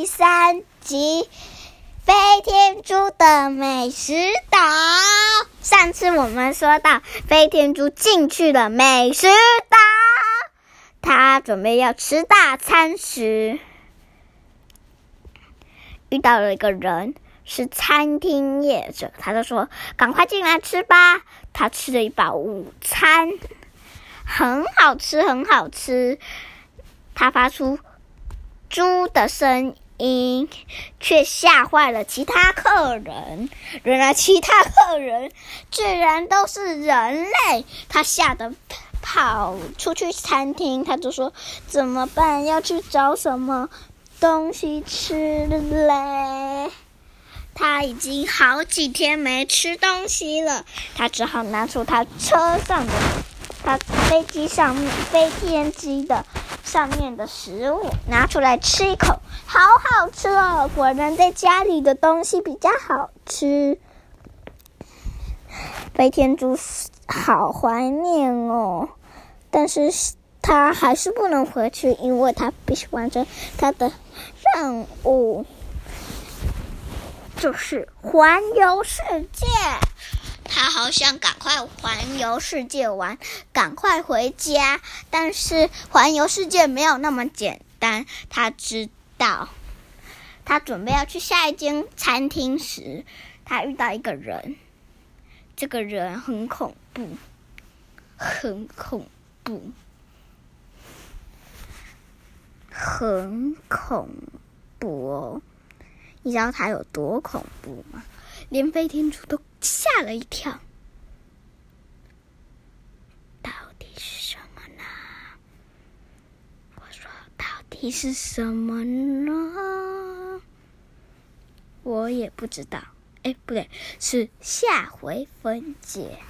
第三集《飞天猪的美食岛》。上次我们说到，飞天猪进去了美食岛，他准备要吃大餐时，遇到了一个人，是餐厅业者，他就说：“赶快进来吃吧。”他吃了一把午餐，很好吃，很好吃。他发出猪的声音音，却吓坏了其他客人。原来其他客人居然都是人类，他吓得跑出去餐厅。他就说：“怎么办？要去找什么东西吃嘞？”他已经好几天没吃东西了，他只好拿出他车上的、他飞机上面飞天机的上面的食物拿出来吃一口，好好吃哦！果然在家里的东西比较好吃。飞天猪好怀念哦，但是他还是不能回去，因为他必须完成他的任务。就是环游世界，他好想赶快环游世界玩，赶快回家。但是环游世界没有那么简单。他知道，他准备要去下一间餐厅时，他遇到一个人，这个人很恐怖，很恐怖，很恐怖哦。你知道他有多恐怖吗？连飞天猪都吓了一跳。到底是什么呢？我说，到底是什么呢？我也不知道。哎，不对，是下回分解。